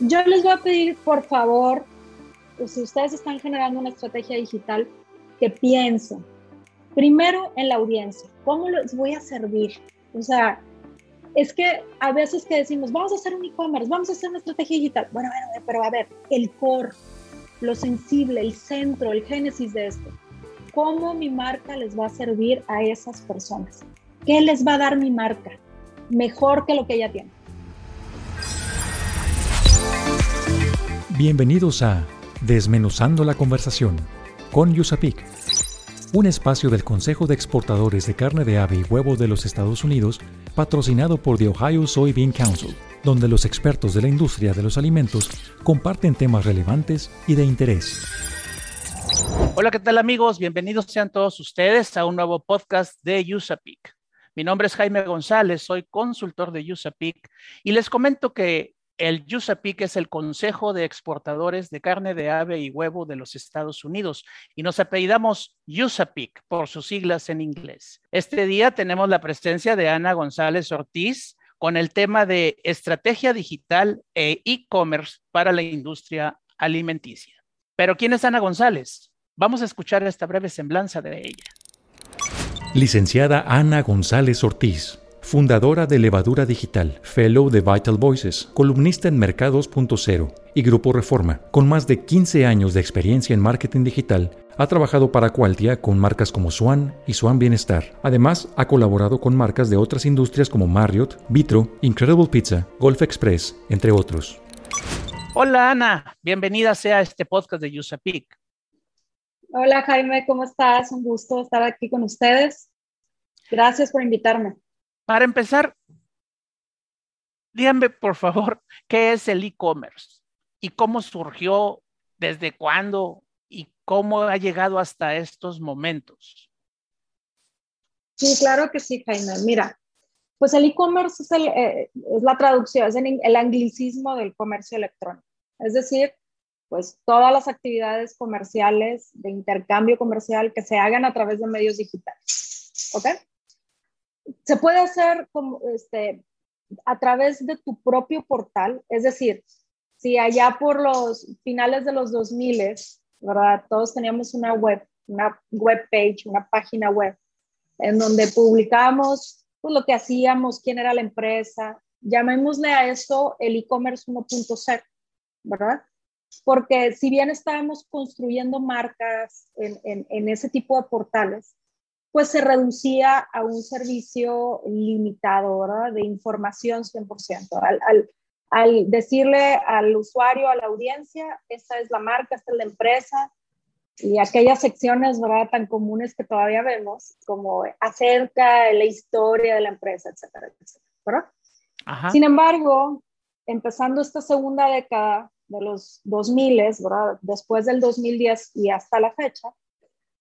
yo les voy a pedir, por favor, pues, si ustedes están generando una estrategia digital, que piensen primero en la audiencia. ¿Cómo les voy a servir? O sea, es que a veces que decimos, vamos a hacer un e-commerce, vamos a hacer una estrategia digital. Bueno, bueno, pero a ver, el core, lo sensible, el centro, el génesis de esto. ¿Cómo mi marca les va a servir a esas personas? ¿Qué les va a dar mi marca? Mejor que lo que ella tiene. Bienvenidos a Desmenuzando la conversación con Yusapik, un espacio del Consejo de Exportadores de Carne de Ave y Huevo de los Estados Unidos, patrocinado por The Ohio Soybean Council, donde los expertos de la industria de los alimentos comparten temas relevantes y de interés. Hola, ¿qué tal amigos? Bienvenidos sean todos ustedes a un nuevo podcast de USAPIC. Mi nombre es Jaime González, soy consultor de USAPIC y les comento que el USAPIC es el Consejo de Exportadores de Carne de Ave y Huevo de los Estados Unidos y nos apellidamos USAPIC por sus siglas en inglés. Este día tenemos la presencia de Ana González Ortiz con el tema de estrategia digital e e-commerce para la industria alimenticia. Pero ¿quién es Ana González? Vamos a escuchar esta breve semblanza de ella. Licenciada Ana González Ortiz fundadora de Levadura Digital, fellow de Vital Voices, columnista en Mercados.0 y Grupo Reforma. Con más de 15 años de experiencia en marketing digital, ha trabajado para Qualtia con marcas como Swan y Swan Bienestar. Además, ha colaborado con marcas de otras industrias como Marriott, Vitro, Incredible Pizza, Golf Express, entre otros. Hola Ana, bienvenida sea a este podcast de USAPIC. Hola Jaime, ¿cómo estás? Un gusto estar aquí con ustedes. Gracias por invitarme. Para empezar, díganme por favor, ¿qué es el e-commerce? ¿Y cómo surgió? ¿Desde cuándo? ¿Y cómo ha llegado hasta estos momentos? Sí, claro que sí, Jaime. Mira, pues el e-commerce es, eh, es, la traducción, es el anglicismo del comercio electrónico. Es decir, pues todas las actividades comerciales de intercambio comercial que se hagan a través de medios digitales. ¿Ok? Se puede hacer como, este, a través de tu propio portal, es decir, si allá por los finales de los 2000, ¿verdad? Todos teníamos una web, una web page, una página web, en donde publicábamos pues, lo que hacíamos, quién era la empresa. Llamémosle a eso el e-commerce 1.0, ¿verdad? Porque si bien estábamos construyendo marcas en, ese tipo de portales, pues se reducía a un servicio limitado, ¿verdad? De información 100%. Al, al, al, decirle al usuario, a la audiencia, esta es la marca, esta es la empresa, y aquellas secciones, ¿verdad? Tan comunes que todavía vemos, como acerca de la historia de la empresa, etcétera, etcétera, ¿verdad? Sin embargo, empezando esta segunda década de los 2000, ¿verdad? Después del 2010 y hasta la fecha,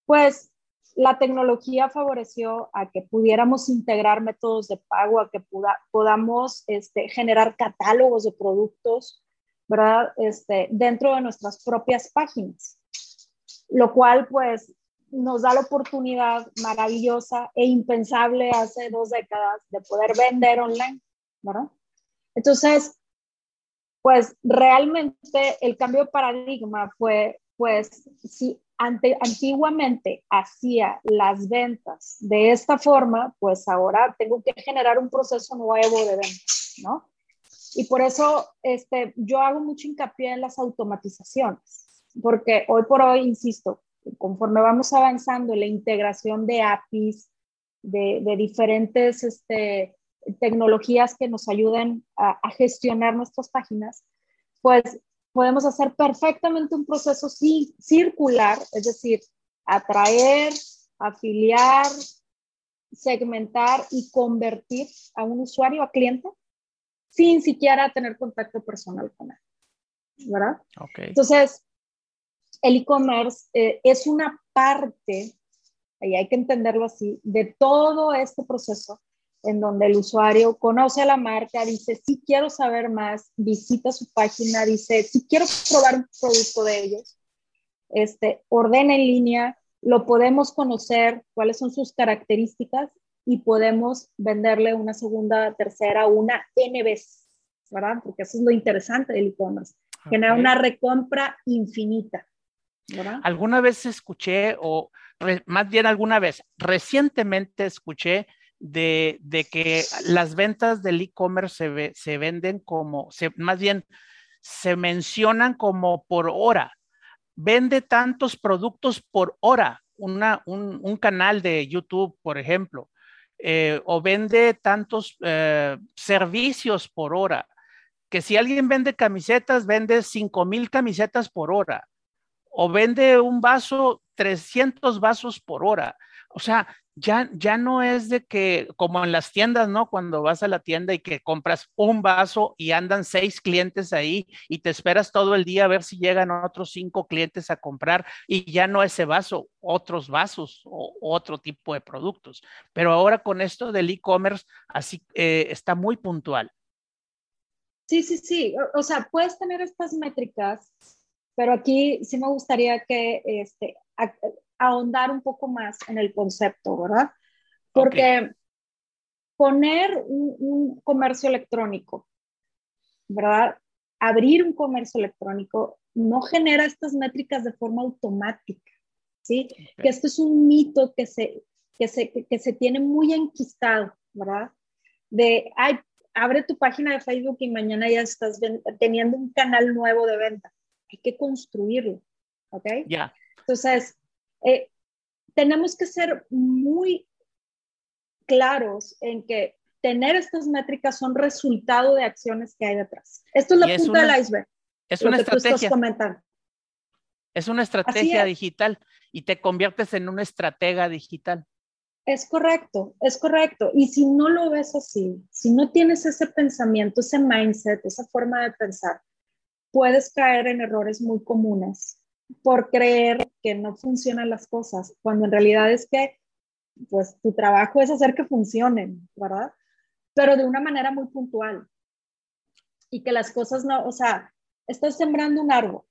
pues la tecnología favoreció a que pudiéramos integrar métodos de pago, a que podamos este, generar catálogos de productos, ¿verdad? Este, dentro de nuestras propias páginas, lo cual pues nos da la oportunidad maravillosa e impensable hace dos décadas de poder vender online, ¿verdad? Entonces, pues realmente el cambio de paradigma fue, pues, si antiguamente hacía las ventas de esta forma, pues ahora tengo que generar un proceso nuevo de ventas, ¿no? Y por eso este, yo hago mucho hincapié en las automatizaciones, porque hoy por hoy, insisto, conforme vamos avanzando en la integración de APIs, de, diferentes este, tecnologías que nos ayuden a gestionar nuestras páginas, pues podemos hacer perfectamente un proceso circular, es decir, atraer, afiliar, segmentar y convertir a un usuario, a cliente, sin siquiera tener contacto personal con él. ¿Verdad? Okay. Entonces, el e-commerce eh, es una parte, y hay que entenderlo así, de todo este proceso en donde el usuario conoce a la marca, dice, si quiero saber más, visita su página, dice, si quiero probar un producto de ellos, este, ordena en línea, lo podemos conocer, cuáles son sus características y podemos venderle una segunda, tercera, una N veces, ¿verdad? Porque eso es lo interesante del e-commerce. Genera una recompra infinita. ¿verdad? Alguna vez escuché, o más bien alguna vez, recientemente escuché de, que las ventas del e-commerce se, venden como, más bien se mencionan como por hora. Vende tantos productos por hora, una, un, canal de YouTube, por ejemplo, eh, o vende tantos eh, servicios por hora, que si alguien vende camisetas, vende 5 mil camisetas por hora, o vende un vaso, 300 vasos por hora. O sea, ya, ya no es de que, como en las tiendas, ¿no? Cuando vas a la tienda y que compras un vaso y andan seis clientes ahí y te esperas todo el día a ver si llegan otros cinco clientes a comprar y ya no ese vaso, otros vasos o otro tipo de productos. Pero ahora con esto del e-commerce, así eh, está muy puntual. Sí, sí, sí. O, sea, puedes tener estas métricas, pero aquí sí me gustaría que este, ahondar un poco más en el concepto, ¿verdad? Porque poner un, comercio electrónico, ¿verdad? Abrir un comercio electrónico no genera estas métricas de forma automática, ¿sí? Que esto es un mito que se, que se, que se tiene muy enquistado, ¿verdad? De, ay, abre tu página de Facebook y mañana ya estás teniendo un canal nuevo de venta. Hay que construirlo, ¿ok? Ya. Entonces, eh, tenemos que ser muy claros en que tener estas métricas son resultado de acciones que hay detrás. Esto es la punta del iceberg. Es una estrategia. Es una estrategia digital y te conviertes en una estratega digital. Es correcto, es correcto. Y si no lo ves así, si no tienes ese pensamiento, ese mindset, esa forma de pensar, puedes caer en errores muy comunes por creer que no funcionan las cosas, cuando en realidad es que, pues, tu trabajo es hacer que funcionen, ¿verdad? Pero de una manera muy puntual. Y que las cosas no, o sea, estás sembrando un árbol.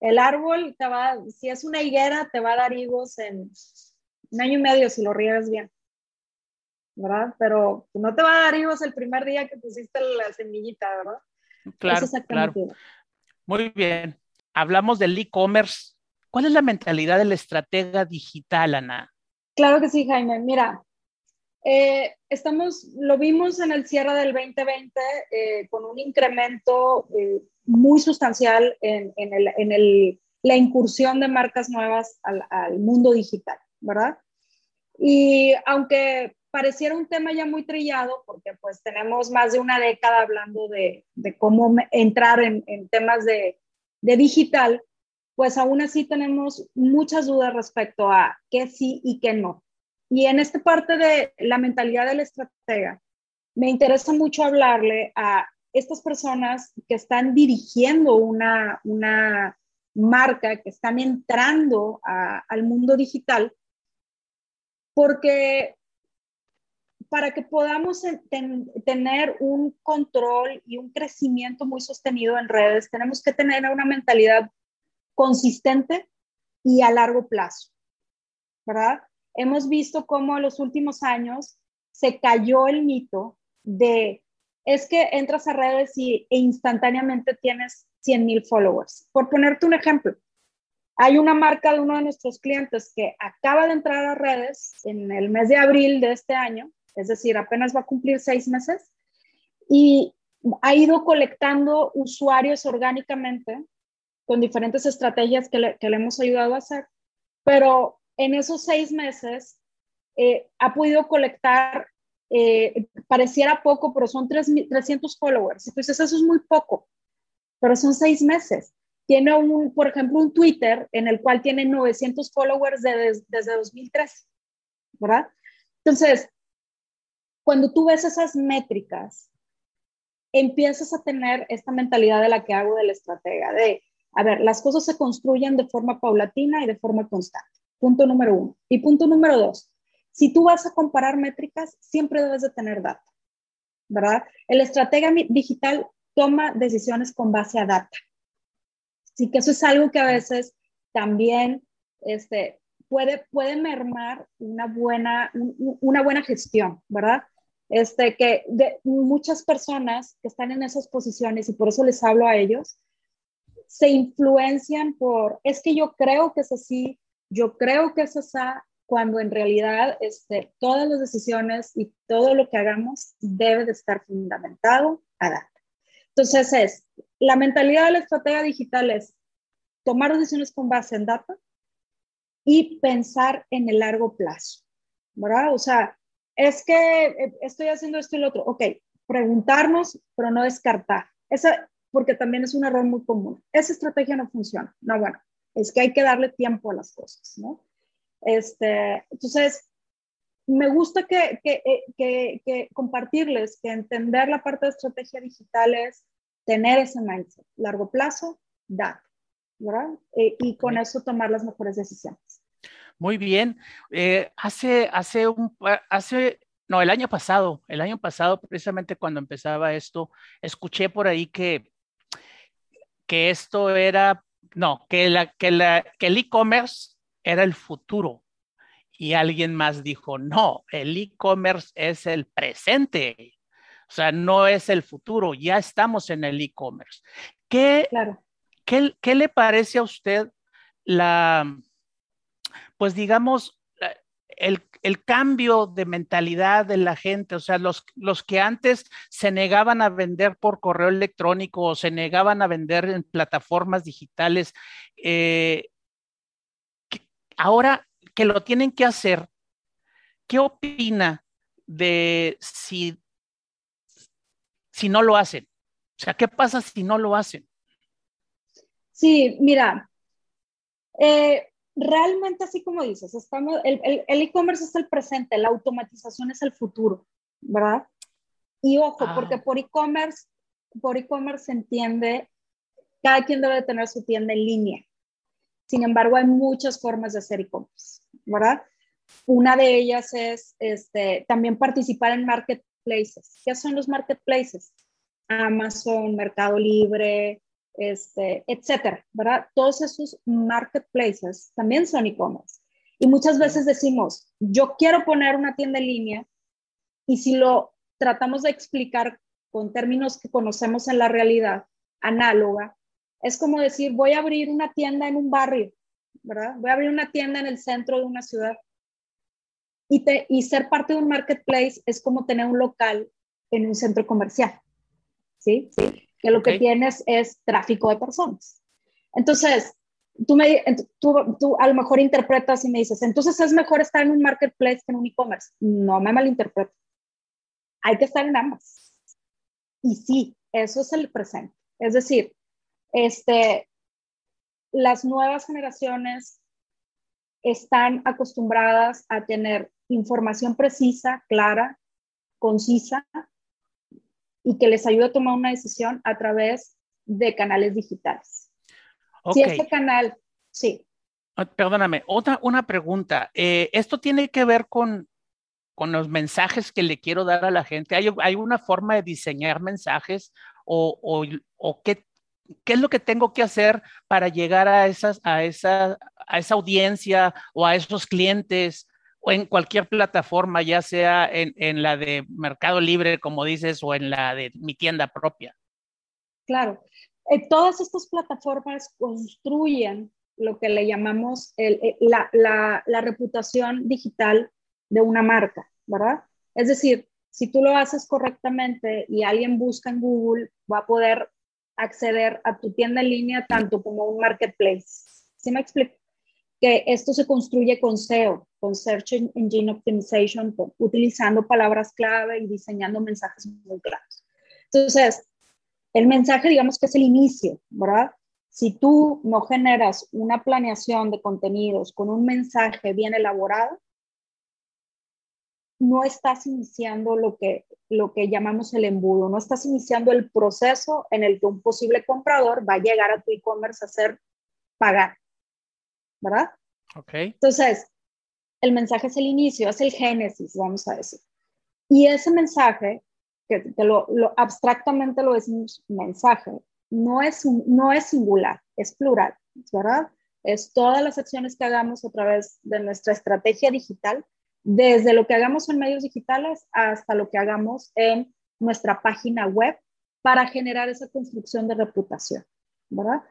El árbol te va, si es una higuera, te va a dar higos en un año y medio si lo riegas bien. ¿Verdad? Pero no te va a dar higos el primer día que pusiste la semillita, ¿verdad? Claro, claro. Muy bien hablamos del e-commerce. ¿Cuál es la mentalidad de la estratega digital, Ana? Claro que sí, Jaime. Mira, eh, estamos, lo vimos en el cierre del 2020 eh, con un incremento eh, muy sustancial en, la incursión de marcas nuevas al, mundo digital, ¿verdad? Y aunque pareciera un tema ya muy trillado, porque pues tenemos más de una década hablando de, cómo entrar en temas de, de digital, pues aún así tenemos muchas dudas respecto a qué sí y qué no. Y en esta parte de la mentalidad del estratega, me interesa mucho hablarle a estas personas que están dirigiendo una, una marca, que están entrando al mundo digital, porque para que podamos tener un control y un crecimiento muy sostenido en redes, tenemos que tener una mentalidad consistente y a largo plazo, ¿verdad? Hemos visto cómo en los últimos años se cayó el mito de, es que entras a redes y, e instantáneamente tienes 100 mil followers. Por ponerte un ejemplo, hay una marca de uno de nuestros clientes que acaba de entrar a redes en el mes de abril de este año es decir, apenas va a cumplir seis meses y ha ido colectando usuarios orgánicamente con diferentes estrategias que le, hemos ayudado a hacer, pero en esos seis meses eh, ha podido colectar, eh, pareciera poco, pero son 300 followers. Entonces eso es muy poco, pero son seis meses. Tiene, un, por ejemplo, un Twitter en el cual tiene 900 followers desde 2013, ¿verdad? Entonces, cuando tú ves esas métricas, empiezas a tener esta mentalidad de la que hago del estratega, de, a ver, las cosas se construyen de forma paulatina y de forma constante. Punto número uno. Y punto número dos, si tú vas a comparar métricas, siempre debes de tener data, ¿verdad? El estratega digital toma decisiones con base a data. Así que eso es algo que a veces también este, puede, puede mermar una buena, una buena gestión, ¿verdad? Este, que muchas personas que están en esas posiciones, y por eso les hablo a ellos, se influencian por, es que yo creo que es así, yo creo que es así, cuando en realidad este, todas las decisiones y todo lo que hagamos debe de estar fundamentado a data. Entonces es, la mentalidad de la estrategia digital es tomar decisiones con base en data y pensar en el largo plazo, ¿verdad? O sea, es que eh, estoy haciendo esto y lo otro. Ok, preguntarnos, pero no descartar. Esa, porque también es un error muy común. Esa estrategia no funciona. No, bueno, es que hay que darle tiempo a las cosas, ¿no? Este, entonces, me gusta que, que, eh, que, que, compartirles que entender la parte de estrategia digital es tener ese mindset, largo plazo, dar, ¿verdad? Eh, y con eso tomar las mejores decisiones. Muy bien. Eh, hace, hace un, hace, no, el año pasado, el año pasado, precisamente cuando empezaba esto, escuché por ahí que, que esto era, no, que, la, que, la, que el e-commerce era el futuro. Y alguien más dijo, no, el e-commerce es el presente. O sea, no es el futuro, ya estamos en el e-commerce. ¿Qué, claro. ¿qué, ¿Qué le parece a usted la, pues digamos, el, el, cambio de mentalidad de la gente, o sea, los, los que antes se negaban a vender por correo electrónico o se negaban a vender en plataformas digitales, eh, ahora que lo tienen que hacer, ¿qué opina de si, si no lo hacen? O sea, ¿qué pasa si no lo hacen? Sí, mira, eh, realmente así como dices, estamos, el e-commerce es el presente, la automatización es el futuro, ¿verdad? Y ojo, ah. porque por e-commerce, por e-commerce se entiende, cada quien debe tener su tienda en línea. Sin embargo, hay muchas formas de hacer e-commerce, ¿verdad? Una de ellas es este, también participar en marketplaces. ¿Qué son los marketplaces? Amazon, Mercado Libre, este, etcétera, ¿verdad? Todos esos marketplaces también son e-commerce. Y muchas veces decimos, yo quiero poner una tienda en línea y si lo tratamos de explicar con términos que conocemos en la realidad análoga, es como decir, voy a abrir una tienda en un barrio, ¿verdad? Voy a abrir una tienda en el centro de una ciudad. Y, te, y ser parte de un marketplace es como tener un local en un centro comercial, ¿sí? sí que lo que tienes es tráfico de personas. Entonces, tú, me, tú, tú, a lo mejor interpretas y me dices, entonces es mejor estar en un marketplace que en un e-commerce. No me malinterpreto. Hay que estar en ambas. Y sí, eso es el presente. Es decir, este, las nuevas generaciones están acostumbradas a tener información precisa, clara, concisa, y que les ayude a tomar una decisión a través de canales digitales. Si este canal, sí. Ah, perdóname, otra una pregunta. Eh, ¿Esto tiene que ver con, con los mensajes que le quiero dar a la gente? ¿Hay, hay una forma de diseñar mensajes o, o, o qué, qué, es lo que tengo que hacer para llegar a, esas, a, esa, a esa audiencia o a esos clientes? O en cualquier plataforma, ya sea en, en, la de Mercado Libre, como dices, o en la de mi tienda propia. Claro, eh, todas estas plataformas construyen lo que le llamamos el, eh, la, la, la, reputación digital de una marca, ¿verdad? Es decir, si tú lo haces correctamente y alguien busca en Google, va a poder acceder a tu tienda en línea tanto como un marketplace. ¿Sí me explico? Que esto se construye con SEO, con Search Engine Optimization, utilizando palabras clave y diseñando mensajes muy claros. Entonces, el mensaje, digamos que es el inicio, ¿verdad? Si tú no generas una planeación de contenidos con un mensaje bien elaborado, no estás iniciando lo que, lo que llamamos el embudo, no estás iniciando el proceso en el que un posible comprador va a llegar a tu e-commerce a hacer pagar, ¿verdad? Ok. Entonces, el mensaje es el inicio, es el génesis, vamos a decir. Y ese mensaje, que, lo, abstractamente lo decimos mensaje, no es, no es singular, es plural, ¿verdad? Es todas las acciones que hagamos a través de nuestra estrategia digital desde lo que hagamos en medios digitales hasta lo que hagamos en nuestra página web para generar esa construcción de reputación, ¿verdad?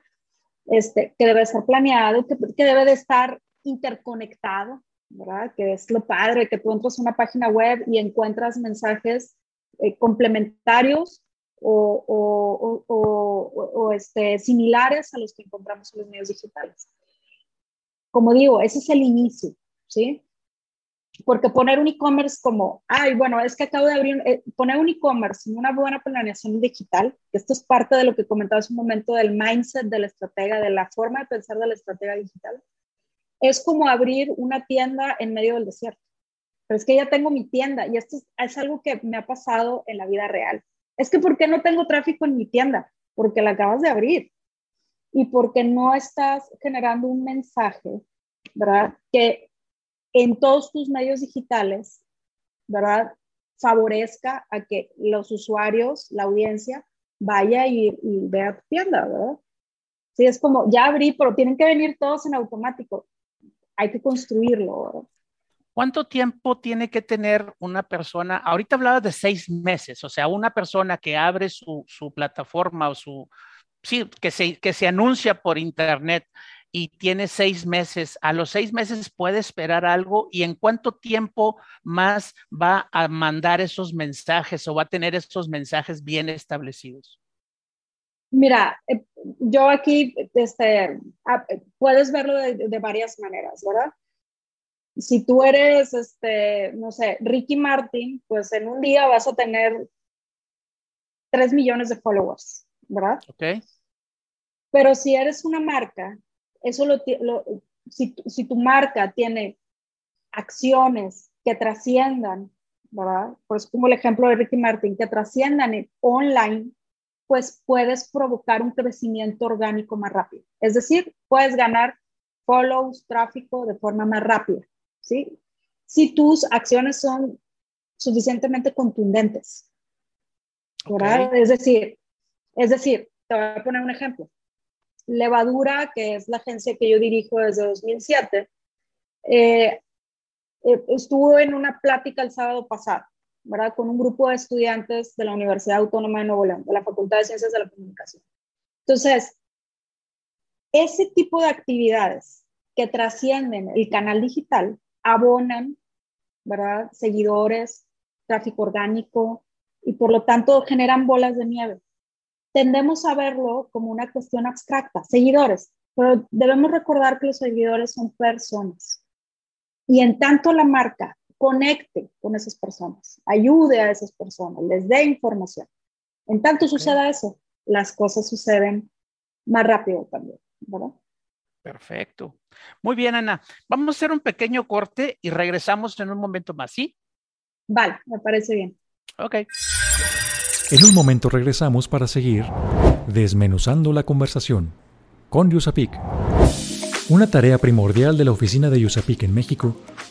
Este, que debe estar planeado, que, que debe de estar interconectado, ¿verdad? Que es lo padre, que tú entras a una página web y encuentras mensajes eh, complementarios o, o, o, o, este, similares a los que encontramos en los medios digitales. Como digo, ese es el inicio, ¿sí? porque poner un e-commerce como, ay, bueno, es que acabo de abrir, eh, poner un e-commerce en una buena planeación digital, esto es parte de lo que comentaba hace un momento del mindset de la estratega, de la forma de pensar de la estratega digital, es como abrir una tienda en medio del desierto. Pero es que ya tengo mi tienda y esto es, es algo que me ha pasado en la vida real. Es que, ¿por qué no tengo tráfico en mi tienda? Porque la acabas de abrir y porque no estás generando un mensaje, ¿verdad? Que en todos tus medios digitales, ¿verdad? Favorezca a que los usuarios, la audiencia, vaya y, vea tu tienda, ¿verdad? Sí, es como, ya abrí, pero tienen que venir todos en automático. Hay que construirlo. ¿Cuánto tiempo tiene que tener una persona? Ahorita hablaba de seis meses, o sea, una persona que abre su, su plataforma o su, sí, que se, que se anuncia por internet y tiene seis meses, a los seis meses puede esperar algo y en cuánto tiempo más va a mandar esos mensajes o va a tener esos mensajes bien establecidos. Mira, eh, yo aquí, este, ah, puedes verlo de, varias maneras, ¿verdad? Si tú eres, este, no sé, Ricky Martin, pues en un día vas a tener tres millones de followers, ¿verdad? Ok. Pero si eres una marca eso lo, si, si, tu marca tiene acciones que trasciendan, ¿verdad? Pues como el ejemplo de Ricky Martin, que trasciendan online, pues puedes provocar un crecimiento orgánico más rápido. Es decir, puedes ganar follows, tráfico de forma más rápida, ¿sí? Si tus acciones son suficientemente contundentes, ¿verdad? Es decir, es decir, te voy a poner un ejemplo. Levadura, que es la agencia que yo dirijo desde 2007, eh, eh, estuvo en una plática el sábado pasado, ¿verdad? Con un grupo de estudiantes de la Universidad Autónoma de Nuevo León, de la Facultad de Ciencias de la Comunicación. Entonces, ese tipo de actividades que trascienden el canal digital abonan, ¿verdad? Seguidores, tráfico orgánico y por lo tanto generan bolas de nieve tendemos a verlo como una cuestión abstracta, seguidores, pero debemos recordar que los seguidores son personas. Y en tanto la marca conecte con esas personas, ayude a esas personas, les dé información. En tanto suceda eso, las cosas suceden más rápido también, ¿verdad? Perfecto. Muy bien, Ana. Vamos a hacer un pequeño corte y regresamos en un momento más, ¿sí? Vale, me parece bien. Ok. En un momento regresamos para seguir desmenuzando la conversación con Yusapik. Una tarea primordial de la oficina de Yusapik en México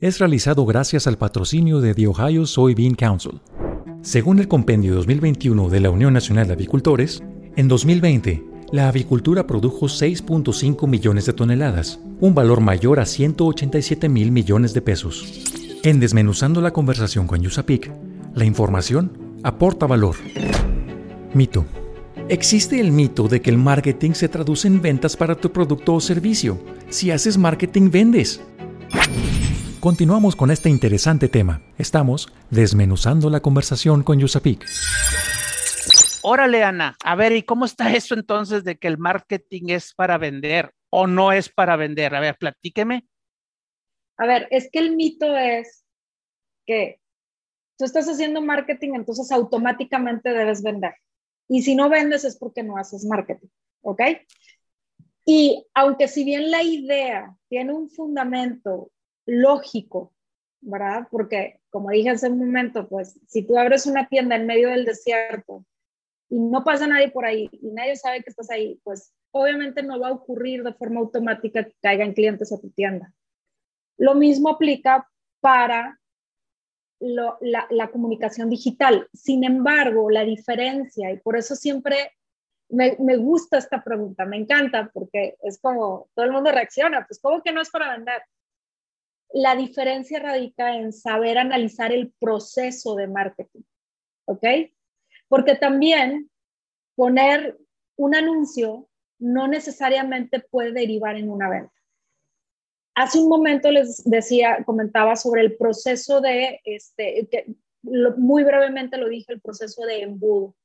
es realizado gracias al patrocinio de The Ohio Soybean Council. Según el compendio 2021 de la Unión Nacional de Avicultores, en 2020 la avicultura produjo 6.5 millones de toneladas, un valor mayor a 187 mil millones de pesos. En Desmenuzando la conversación con Yusapik, la información aporta valor. Mito. Existe el mito de que el marketing se traduce en ventas para tu producto o servicio. Si haces marketing, vendes. Continuamos con este interesante tema. Estamos desmenuzando la conversación con Yusapik. Órale, Ana. A ver, ¿y cómo está eso entonces de que el marketing es para vender o no es para vender? A ver, platíqueme. A ver, es que el mito es que tú estás haciendo marketing, entonces automáticamente debes vender. Y si no vendes es porque no haces marketing, ¿ok? Y aunque si bien la idea tiene un fundamento lógico, ¿verdad? Porque, como dije hace un momento, pues si tú abres una tienda en medio del desierto y no pasa nadie por ahí y nadie sabe que estás ahí, pues obviamente no va a ocurrir de forma automática que caigan clientes a tu tienda. Lo mismo aplica para la, comunicación digital. Sin embargo, la diferencia, y por eso siempre me, me, gusta esta pregunta, me encanta, porque es como todo el mundo reacciona, pues ¿cómo que no es para vender? La diferencia radica en saber analizar el proceso de marketing, ¿ok? Porque también poner un anuncio no necesariamente puede derivar en una venta. Hace un momento les decía, comentaba sobre el proceso de, este, muy brevemente lo dije, el proceso de embudo.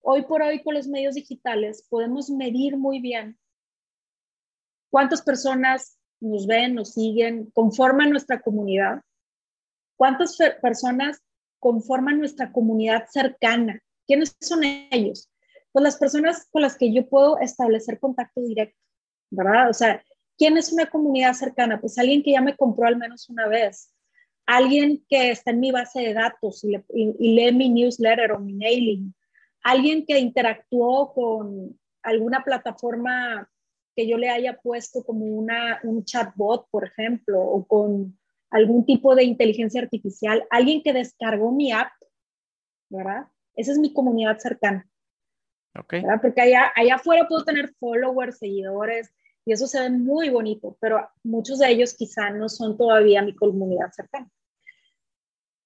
Hoy por hoy con los medios digitales podemos medir muy bien cuántas personas nos ven, nos siguen, conforman nuestra comunidad, cuántas personas conforman nuestra comunidad cercana, quiénes son ellos. Pues las personas con las que yo puedo establecer contacto directo, ¿verdad? O sea, ¿Quién es una comunidad cercana? Pues alguien que ya me compró al menos una vez, alguien que está en mi base de datos y, lee mi newsletter o mi mailing, alguien que interactuó con alguna plataforma que yo le haya puesto como una, un chatbot, por ejemplo, o con algún tipo de inteligencia artificial, alguien que descargó mi app, ¿verdad? Esa es mi comunidad cercana. Okay. Porque allá, allá afuera puedo tener followers, seguidores, y eso se ve muy bonito, pero muchos de ellos quizá no son todavía mi comunidad cercana.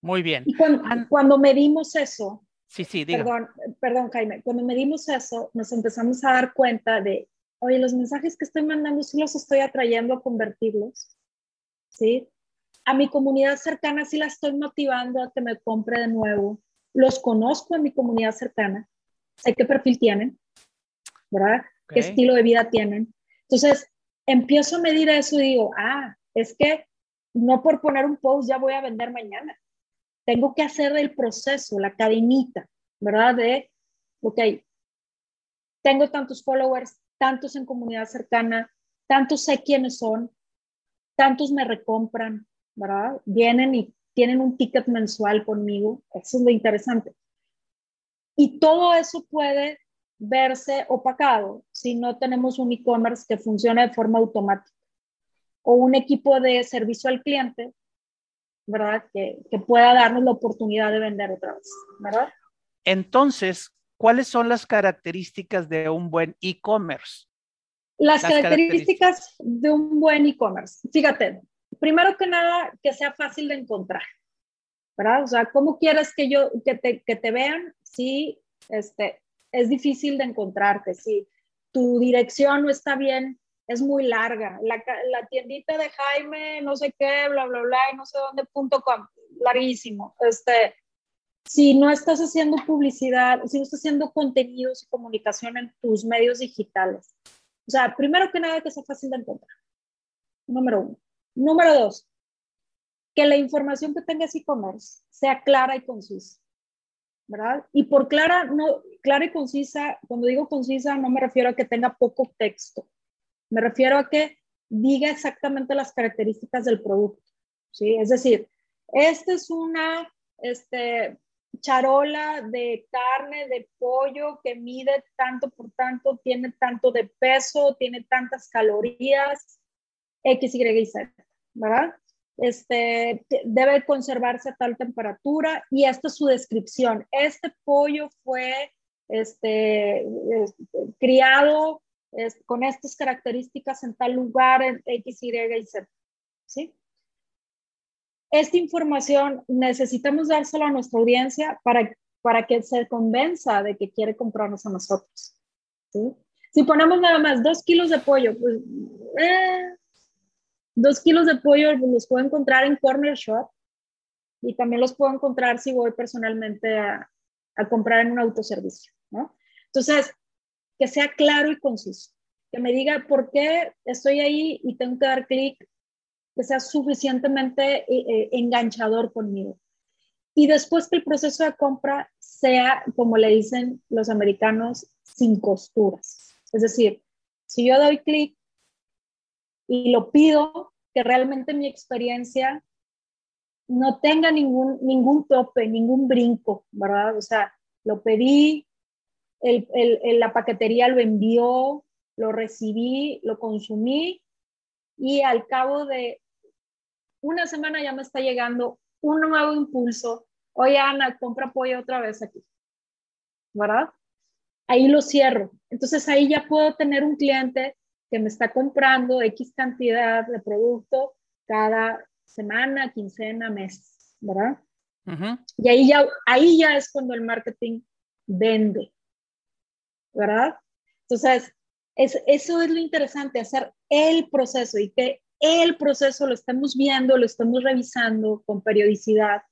Muy bien. Y cuando, medimos eso, sí, sí, Perdón, perdón, Jaime, cuando medimos eso, nos empezamos a dar cuenta de, oye, los mensajes que estoy mandando sí los estoy atrayendo a convertirlos, ¿sí? A mi comunidad cercana sí la estoy motivando a que me compre de nuevo. Los conozco en mi comunidad cercana, sé qué perfil tienen, ¿verdad? ¿Qué estilo de vida tienen? Entonces, empiezo a medir eso y digo, ah, es que no por poner un post ya voy a vender mañana. Tengo que hacer el proceso, la cadenita, ¿verdad? De, ok, tengo tantos followers, tantos en comunidad cercana, tantos sé quiénes son, tantos me recompran, ¿verdad? Vienen y tienen un ticket mensual conmigo. Eso es lo interesante. Y todo eso puede verse opacado si no tenemos un e-commerce que funcione de forma automática o un equipo de servicio al cliente, ¿verdad? Que, que pueda darnos la oportunidad de vender otra vez, ¿verdad? Entonces, ¿cuáles son las características de un buen e-commerce? Las, características, de un buen e-commerce. Fíjate, primero que nada, que sea fácil de encontrar, ¿verdad? O sea, ¿cómo quieres que yo, que te, que te vean si este, es difícil de encontrarte. Si tu dirección no está bien, es muy larga. La, la, tiendita de Jaime, no sé qué, bla, bla, bla, no sé dónde, punto com, larguísimo. Este, si no estás haciendo publicidad, si no estás haciendo contenidos y comunicación en tus medios digitales. O sea, primero que nada, que sea fácil de encontrar. Número uno. Número dos, que la información que tengas e-commerce sea clara y concisa. ¿verdad? Y por clara, no, clara y concisa, cuando digo concisa no me refiero a que tenga poco texto, me refiero a que diga exactamente las características del producto, ¿sí? Es decir, esta es una este, charola de carne, de pollo que mide tanto por tanto, tiene tanto de peso, tiene tantas calorías, X, Y y Z, ¿verdad? este, debe conservarse a tal temperatura y esta es su descripción. Este pollo fue este, criado con estas características en tal lugar, X, Y y Z. ¿sí? Esta información necesitamos dársela a nuestra audiencia para, para que se convenza de que quiere comprarnos a nosotros. ¿sí? Si ponemos nada más dos kilos de pollo, pues eh, Dos kilos de pollo los puedo encontrar en Corner Shop y también los puedo encontrar si voy personalmente a, a comprar en un autoservicio, ¿no? Entonces, que sea claro y conciso, que me diga por qué estoy ahí y tengo que dar clic, que sea suficientemente eh, eh, enganchador conmigo. Y después que el proceso de compra sea, como le dicen los americanos, sin costuras. Es decir, si yo doy clic y lo pido, que realmente mi experiencia no tenga ningún, ningún tope, ningún brinco, ¿verdad? O sea, lo pedí, el, el, la paquetería lo envió, lo recibí, lo consumí y al cabo de una semana ya me está llegando un nuevo impulso. Oye, Ana, compra pollo otra vez aquí. ¿Verdad? Ahí lo cierro. Entonces ahí ya puedo tener un cliente que me está comprando X cantidad de producto cada semana, quincena, mes, ¿verdad? Y ahí ya, ahí ya es cuando el marketing vende, ¿verdad? Entonces, es, eso es lo interesante, hacer el proceso y que el proceso lo estemos viendo, lo estamos revisando con periodicidad,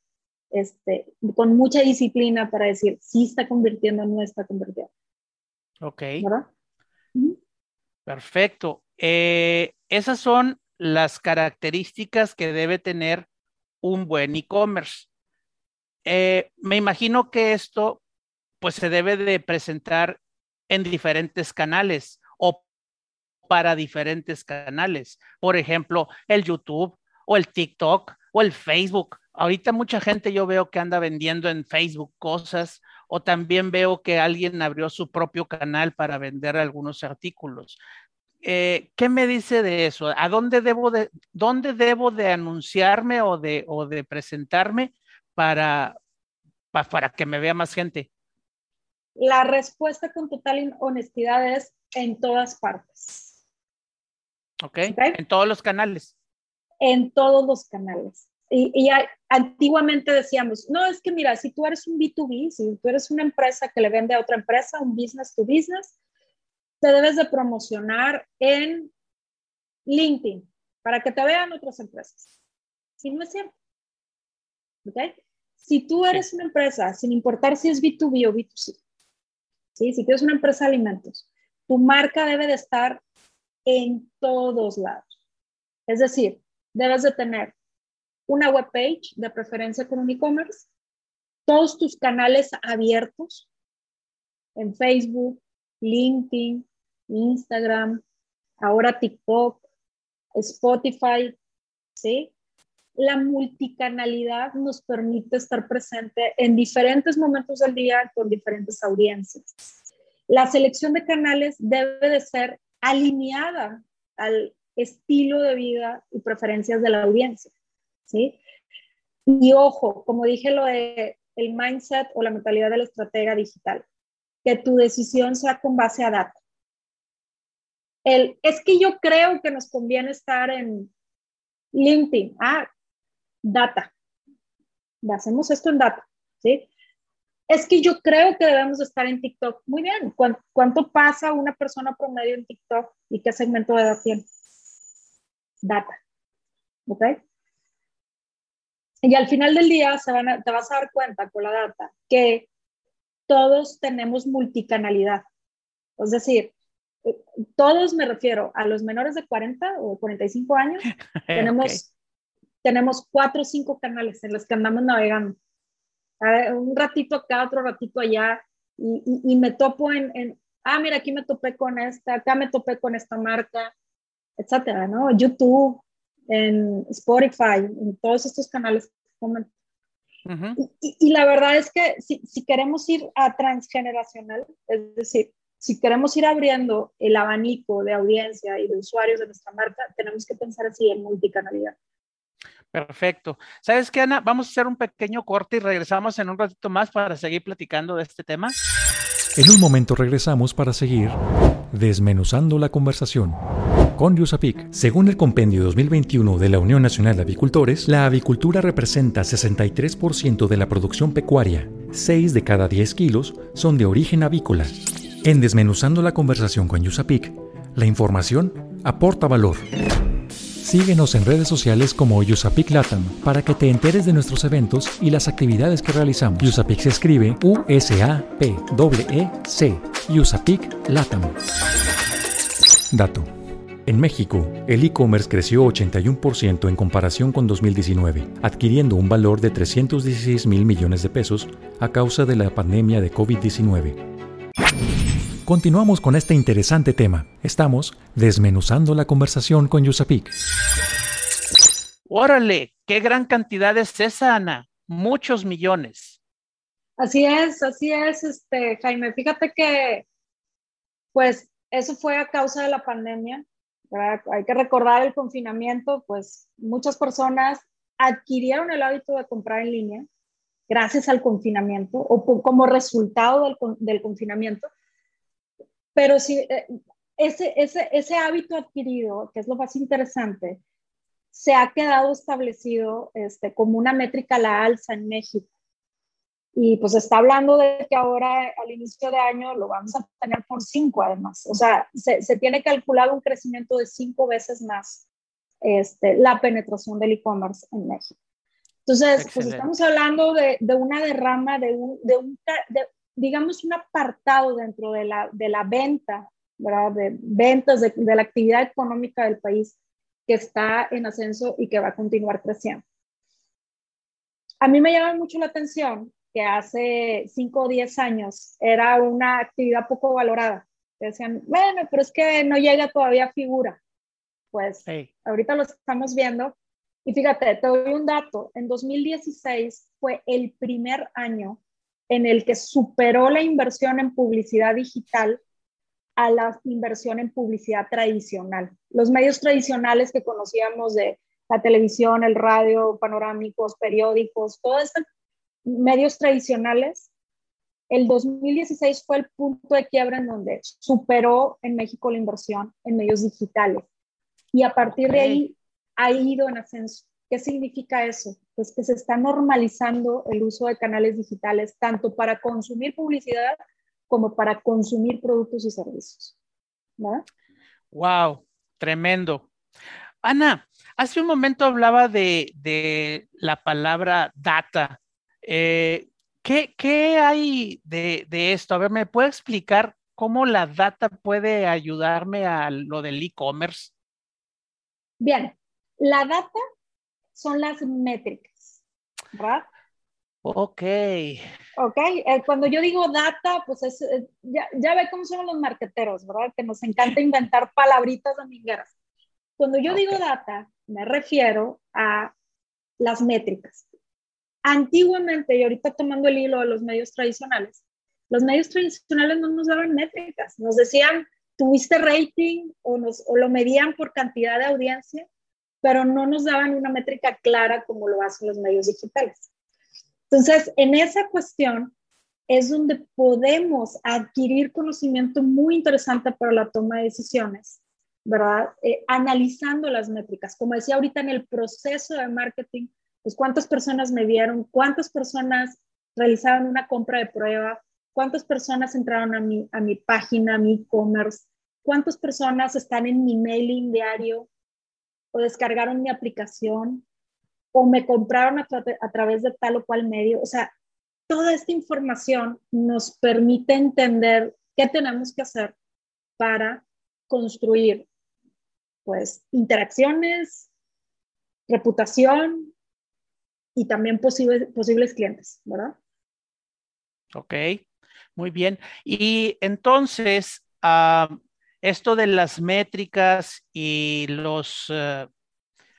este, con mucha disciplina para decir si está convirtiendo o no está convirtiendo. Ok. ¿Verdad? Perfecto. Eh, esas son las características que debe tener un buen e-commerce. Eh, me imagino que esto pues se debe de presentar en diferentes canales o para diferentes canales. Por ejemplo, el YouTube o el TikTok o el Facebook. Ahorita mucha gente yo veo que anda vendiendo en Facebook cosas o también veo que alguien abrió su propio canal para vender algunos artículos. Eh, ¿Qué me dice de eso? ¿A dónde debo de, dónde debo de anunciarme o de, o de presentarme para, para que me vea más gente? La respuesta con total honestidad es en todas partes. Ok, en todos los canales. En todos los canales. Y, antiguamente decíamos, no, es que mira, si tú eres un B2B, si tú eres una empresa que le vende a otra empresa, un business to business, te debes de promocionar en LinkedIn para que te vean otras empresas. Si no es cierto. ¿Ok? Si tú eres una empresa, sin importar si es B2B o B2C, ¿sí? si tienes una empresa de alimentos, tu marca debe de estar en todos lados. Es decir, debes de tener una web page de preferencia con un e-commerce, todos tus canales abiertos en Facebook, LinkedIn, Instagram, ahora TikTok, Spotify, ¿sí? La multicanalidad nos permite estar presente en diferentes momentos del día con diferentes audiencias. La selección de canales debe de ser alineada al estilo de vida y preferencias de la audiencia, ¿sí? Y ojo, como dije lo de el mindset o la mentalidad de la estratega digital, que tu decisión sea con base a data. El, es que yo creo que nos conviene estar en LinkedIn. Ah, data. Hacemos esto en data, ¿sí? Es que yo creo que debemos estar en TikTok. Muy bien. ¿Cuánto, pasa una persona promedio en TikTok y qué segmento de edad tiene? Data. ¿Ok? Y al final del día se van te vas a dar cuenta con la data que todos tenemos multicanalidad. Es decir, eh, todos me refiero a los menores de 40 o 45 años, tenemos, tenemos cuatro o cinco canales en los que andamos navegando un ratito acá, otro ratito allá, y, me topo en, ah, mira, aquí me topé con esta, acá me topé con esta marca, etcétera, ¿no? YouTube, en Spotify, en todos estos canales. y, la verdad es que si, si, queremos ir a transgeneracional, es decir, si queremos ir abriendo el abanico de audiencia y de usuarios de nuestra marca, tenemos que pensar así en multicanalidad. Perfecto. ¿Sabes qué, Ana? Vamos a hacer un pequeño corte y regresamos en un ratito más para seguir platicando de este tema. En un momento regresamos para seguir desmenuzando la conversación. Con Yusapic, según el compendio 2021 de la Unión Nacional de Avicultores, la avicultura representa 63% de la producción pecuaria. 6 de cada 10 kilos son de origen avícola. En Desmenuzando la conversación con Yusapic, la información aporta valor. Síguenos en redes sociales como Usapic Latam para que te enteres de nuestros eventos y las actividades que realizamos. Usapic se escribe U-S-A-P-E-C. Usapic Latam. Dato. En México, el e-commerce creció 81% en comparación con 2019, adquiriendo un valor de 316 mil millones de pesos a causa de la pandemia de COVID-19. Continuamos con este interesante tema. Estamos desmenuzando la conversación con Yusapik. Órale, qué gran cantidad es esa, Ana. Muchos millones. Así es, así es, este, Jaime. Fíjate que, pues, eso fue a causa de la pandemia. Hay que recordar el confinamiento, pues muchas personas adquirieron el hábito de comprar en línea gracias al confinamiento o como resultado del, del confinamiento. Pero si eh, ese, ese, ese hábito adquirido, que es lo más interesante, se ha quedado establecido este, como una métrica a la alza en México. Y pues está hablando de que ahora al inicio de año lo vamos a tener por cinco además. O sea, se, se tiene calculado un crecimiento de cinco veces más este, la penetración del e-commerce en México. Entonces, pues estamos hablando de, de una derrama, de un, de un de, digamos, un apartado dentro de la, de la venta, ¿verdad? De ventas, de, de la actividad económica del país que está en ascenso y que va a continuar creciendo. A mí me llama mucho la atención que hace 5 o 10 años era una actividad poco valorada. Decían, bueno, pero es que no llega todavía a figura. Pues ahorita lo estamos viendo. Y fíjate, te doy un dato. En 2016 fue el primer año en el que superó la inversión en publicidad digital a la inversión en publicidad tradicional. Los medios tradicionales que conocíamos de la televisión, el radio, panorámicos, periódicos, todos estos medios tradicionales, el 2016 fue el punto de quiebra en donde superó en México la inversión en medios digitales. Y a partir de ahí ha ido en ascenso. ¿Qué significa eso? Pues que se está normalizando el uso de canales digitales, tanto para consumir publicidad como para consumir productos y servicios. Wow, tremendo. Ana, hace un momento hablaba de, la palabra data. Eh, ¿qué, hay de, de, esto? A ver, ¿me puede explicar cómo la data puede ayudarme a lo del e-commerce? Bien, la data son las métricas, ¿verdad? Ok. Ok, eh, cuando yo digo data, pues es, eh, ya, ya, ve cómo son los marqueteros, ¿verdad? Que nos encanta inventar palabritas domingueras. Cuando yo digo data, me refiero a las métricas. Antiguamente, y ahorita tomando el hilo de los medios tradicionales, los medios tradicionales no nos daban métricas, nos decían, tuviste rating o, nos, o lo medían por cantidad de audiencia, pero no nos daban una métrica clara como lo hacen los medios digitales. Entonces, en esa cuestión es donde podemos adquirir conocimiento muy interesante para la toma de decisiones, ¿verdad? Eh, analizando las métricas. Como decía ahorita en el proceso de marketing, pues cuántas personas me vieron, cuántas personas realizaron una compra de prueba, cuántas personas entraron a mi, a mi página, a mi e-commerce, cuántas personas están en mi mailing diario o descargaron mi aplicación, o me compraron a, través de tal o cual medio. O sea, toda esta información nos permite entender qué tenemos que hacer para construir, pues, interacciones, reputación y también posibles, posibles clientes, ¿verdad? Ok, muy bien. Y entonces, uh, esto de las métricas y los, uh,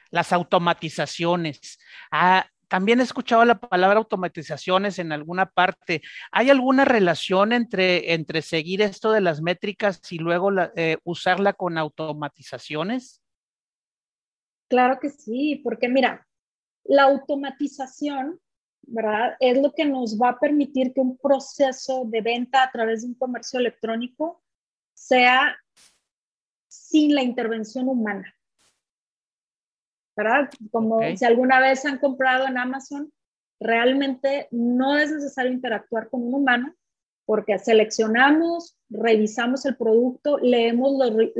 las automatizaciones. Ah, también he escuchado la palabra automatizaciones en alguna parte. ¿Hay alguna relación entre, entre seguir esto de las métricas y luego eh, usarla con automatizaciones? Claro que sí, porque mira, la automatización, ¿verdad? Es lo que nos va a permitir que un proceso de venta a través de un comercio electrónico sea sin la intervención humana. ¿verdad? Como si alguna vez han comprado en Amazon, realmente no es necesario interactuar con un humano porque seleccionamos, revisamos el producto, leemos los,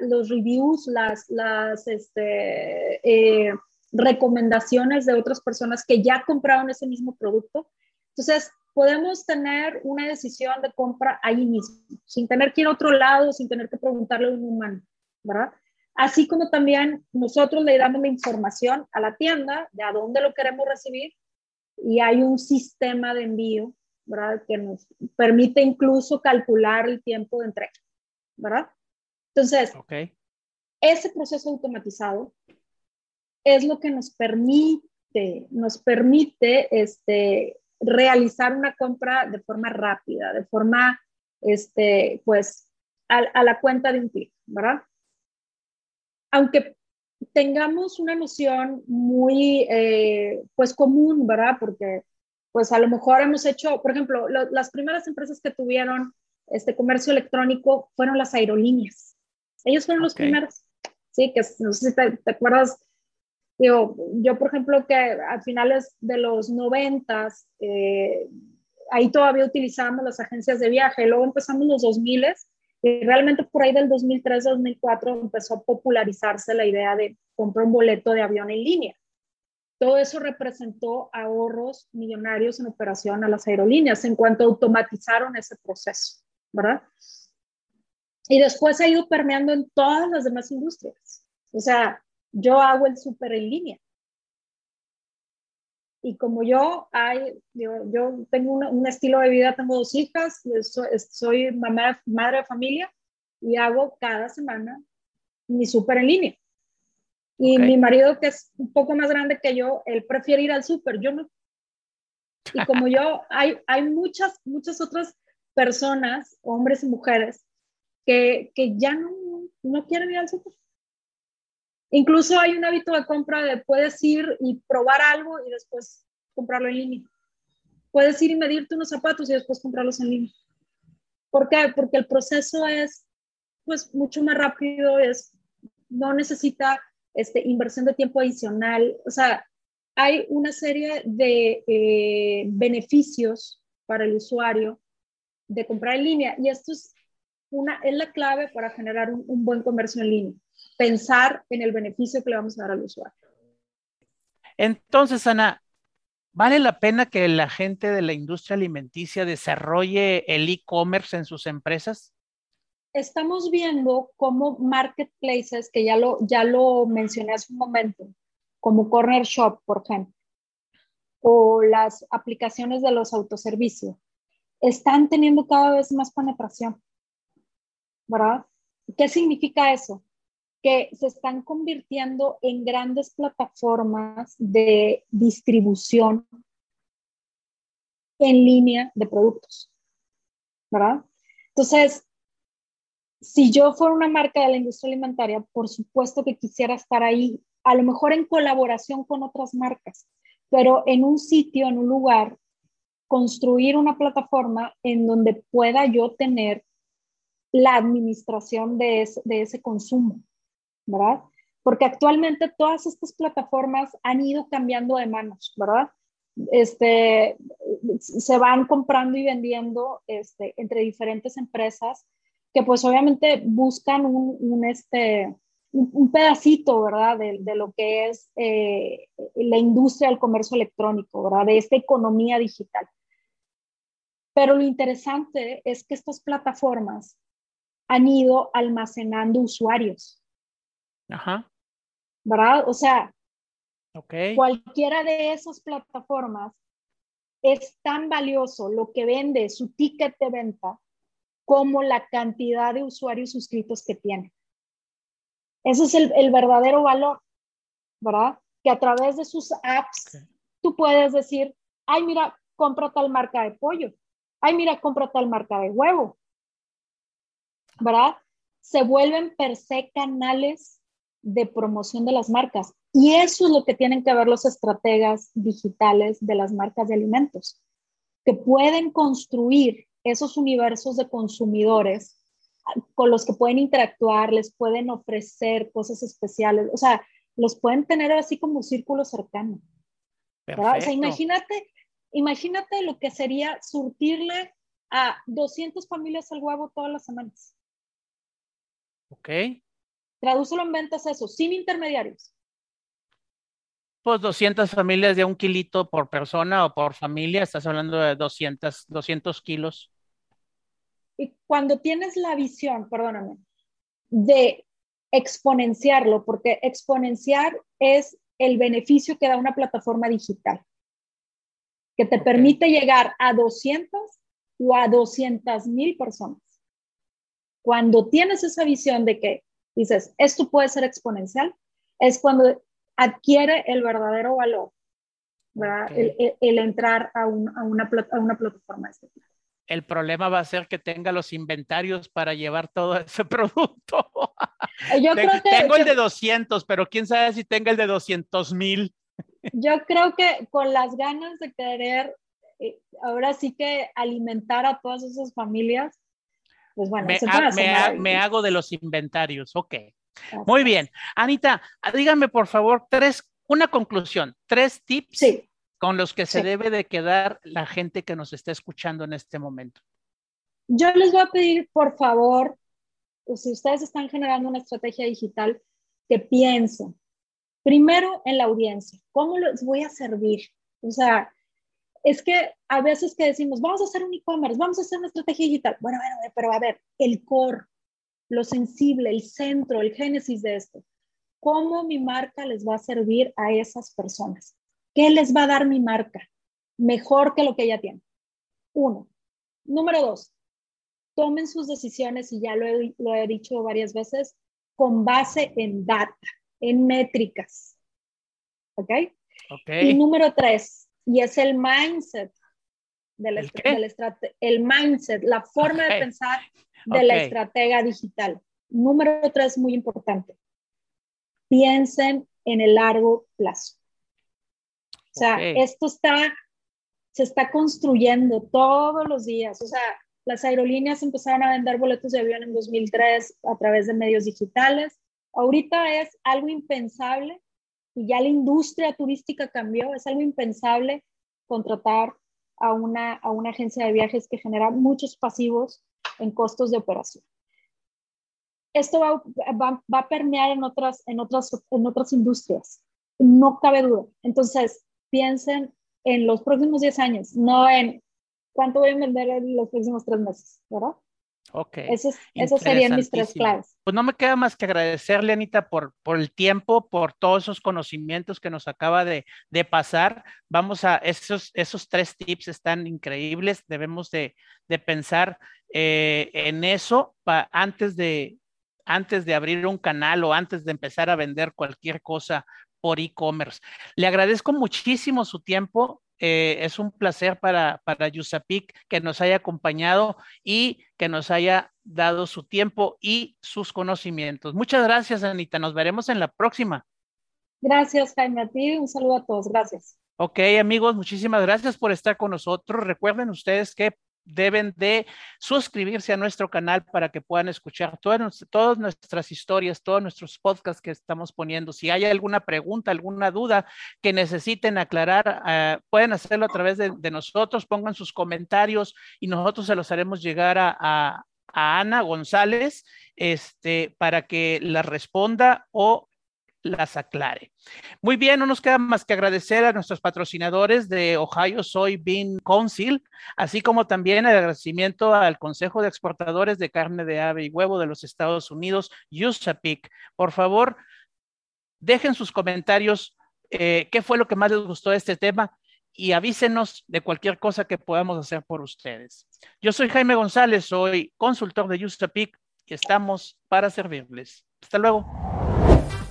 los reviews, las, las este, eh, recomendaciones de otras personas que ya compraron ese mismo producto. Entonces, podemos tener una decisión de compra ahí mismo, sin tener que ir a otro lado, sin tener que preguntarle a un humano, ¿verdad? así como también nosotros le damos la información a la tienda de a dónde lo queremos recibir y hay un sistema de envío, ¿verdad? Que nos permite incluso calcular el tiempo de entrega, ¿verdad? Entonces, ese proceso automatizado es lo que nos permite, nos permite este, realizar una compra de forma rápida, de forma, este, pues, a, la cuenta de un clic, ¿verdad? Aunque tengamos una noción muy, eh, pues, común, ¿verdad? Porque, pues, a lo mejor hemos hecho, por ejemplo, las primeras empresas que tuvieron este comercio electrónico fueron las aerolíneas. Ellos fueron los primeros, sí, que no sé si te, acuerdas, yo, yo, por ejemplo, que a finales de los noventas, eh, ahí todavía utilizábamos las agencias de viaje, luego empezamos los 2000 y realmente por ahí del 2003-2004 empezó a popularizarse la idea de comprar un boleto de avión en línea. Todo eso representó ahorros millonarios en operación a las aerolíneas en cuanto automatizaron ese proceso, ¿verdad? Y después ha ido permeando en todas las demás industrias. O sea, yo hago el súper en línea. Y como yo, hay, yo, yo tengo un estilo de vida, tengo dos hijas, soy, mamá, madre de familia y hago cada semana mi súper en línea. Y mi marido, que es un poco más grande que yo, él prefiere ir al súper, yo no. Y como yo, hay, hay muchas, muchas otras personas, hombres y mujeres, que, que ya no, no quieren ir al súper. Incluso hay un hábito de compra de puedes ir y probar algo y después comprarlo en línea. Puedes ir y medirte unos zapatos y después comprarlos en línea. ¿Por qué? Porque el proceso es pues mucho más rápido, es, no necesita este, inversión de tiempo adicional. O sea, hay una serie de eh, beneficios para el usuario de comprar en línea y esto es una, es la clave para generar un, buen comercio en línea, pensar en el beneficio que le vamos a dar al usuario. Entonces, Ana, ¿vale la pena que la gente de la industria alimenticia desarrolle el e-commerce en sus empresas? Estamos viendo cómo marketplaces, que ya lo, ya lo mencioné hace un momento, como Corner Shop, por ejemplo, o las aplicaciones de los autoservicios, están teniendo cada vez más penetración. ¿verdad? ¿Qué significa eso? Que se están convirtiendo en grandes plataformas de distribución en línea de productos, ¿verdad? Entonces, si yo fuera una marca de la industria alimentaria, por supuesto que quisiera estar ahí, a lo mejor en colaboración con otras marcas, pero en un sitio, en un lugar, construir una plataforma en donde pueda yo tener la administración de, ese consumo, ¿verdad? Porque actualmente todas estas plataformas han ido cambiando de manos, ¿verdad? Este, se van comprando y vendiendo este, entre diferentes empresas que pues obviamente buscan un, este, un, pedacito, ¿verdad? De, lo que es eh, la industria del comercio electrónico, ¿verdad? De esta economía digital. Pero lo interesante es que estas plataformas han ido almacenando usuarios. Ajá. ¿Verdad? O sea, okay. cualquiera de esas plataformas es tan valioso lo que vende su ticket de venta como la cantidad de usuarios suscritos que tiene. Ese es el, verdadero valor, ¿verdad? Que a través de sus apps tú puedes decir, ay, mira, compra tal marca de pollo, ay, mira, compra tal marca de huevo, ¿verdad? Se vuelven per se canales de promoción de las marcas. Y eso es lo que tienen que ver los estrategas digitales de las marcas de alimentos, que pueden construir esos universos de consumidores con los que pueden interactuar, les pueden ofrecer cosas especiales, o sea, los pueden tener así como un círculo cercano. O sea, imagínate, imagínate lo que sería surtirle a 200 familias al huevo todas las semanas. Ok. Tradúcelo en ventas eso, sin intermediarios. Pues 200 familias de un kilito por persona o por familia, estás hablando de 200, 200 kilos. Y cuando tienes la visión, perdóname, de exponenciarlo, porque exponenciar es el beneficio que da una plataforma digital, que te permite llegar a 200 o a 200 mil personas. Cuando tienes esa visión de que dices, esto puede ser exponencial, es cuando adquiere el verdadero valor, ¿verdad? El, entrar a, una, a una plataforma de este tipo. El problema va a ser que tenga los inventarios para llevar todo ese producto. Yo creo que, tengo el de 200, pero quién sabe si tenga el de 200 mil. Yo creo que con las ganas de querer, eh, ahora sí que alimentar a todas esas familias, pues bueno, me, hago de los inventarios, ok. Muy bien. Anita, dígame por favor tres, una conclusión, tres tips con los que se debe de quedar la gente que nos está escuchando en este momento. Yo les voy a pedir, por favor, si ustedes están generando una estrategia digital, que piensen primero en la audiencia. ¿Cómo les voy a servir? O sea, es que a veces que decimos, vamos a hacer un e-commerce, vamos a hacer una estrategia digital. Bueno, bueno, pero a ver, el core, lo sensible, el centro, el génesis de esto. ¿Cómo mi marca les va a servir a esas personas? ¿Qué les va a dar mi marca? Mejor que lo que ella tiene. Uno. Número dos, tomen sus decisiones, y ya lo he, lo he dicho varias veces, con base en data, en métricas. ¿Ok? Y número tres, y es el mindset de la, ¿El, mindset, la forma de pensar de la estratega digital. Número tres, muy importante. Piensen en el largo plazo. O sea, esto está, se está construyendo todos los días. O sea, las aerolíneas empezaron a vender boletos de avión en 2003 a través de medios digitales. Ahorita es algo impensable y ya la industria turística cambió, es algo impensable contratar a una, a una agencia de viajes que genera muchos pasivos en costos de operación. Esto va, va, va, a permear en otras, en, otras, en otras industrias, no cabe duda. Entonces, piensen en los próximos 10 años, no en cuánto voy a vender en los próximos tres meses, ¿verdad? Ok. Esos, serían mis tres claves. Pues no me queda más que agradecerle, Anita, por, por el tiempo, por todos esos conocimientos que nos acaba de, de pasar. Vamos a, esos, esos tres tips están increíbles. Debemos de, de pensar eh, en eso antes, de, antes de abrir un canal o antes de empezar a vender cualquier cosa por e-commerce. Le agradezco muchísimo su tiempo. Eh, es un placer para, para Yusapik que nos haya acompañado y que nos haya dado su tiempo y sus conocimientos. Muchas gracias, Anita. Nos veremos en la próxima. Gracias, Jaime. A ti un saludo a todos. Gracias. Ok, amigos, muchísimas gracias por estar con nosotros. Recuerden ustedes que deben de suscribirse a nuestro canal para que puedan escuchar todas, todas, nuestras historias, todos nuestros podcasts que estamos poniendo. Si hay alguna pregunta, alguna duda que necesiten aclarar, uh, pueden hacerlo a través de, de, nosotros, pongan sus comentarios y nosotros se los haremos llegar a, a, a Ana González este, para que la responda o las aclare. Muy bien, no nos queda más que agradecer a nuestros patrocinadores de Ohio Soy Bean Council, así como también el agradecimiento al Consejo de Exportadores de Carne de Ave y Huevo de los Estados Unidos, USAPIC. Por favor, dejen sus comentarios eh, qué fue lo que más les gustó de este tema y avísenos de cualquier cosa que podamos hacer por ustedes. Yo soy Jaime González, soy consultor de USAPIC y estamos para servirles. Hasta luego.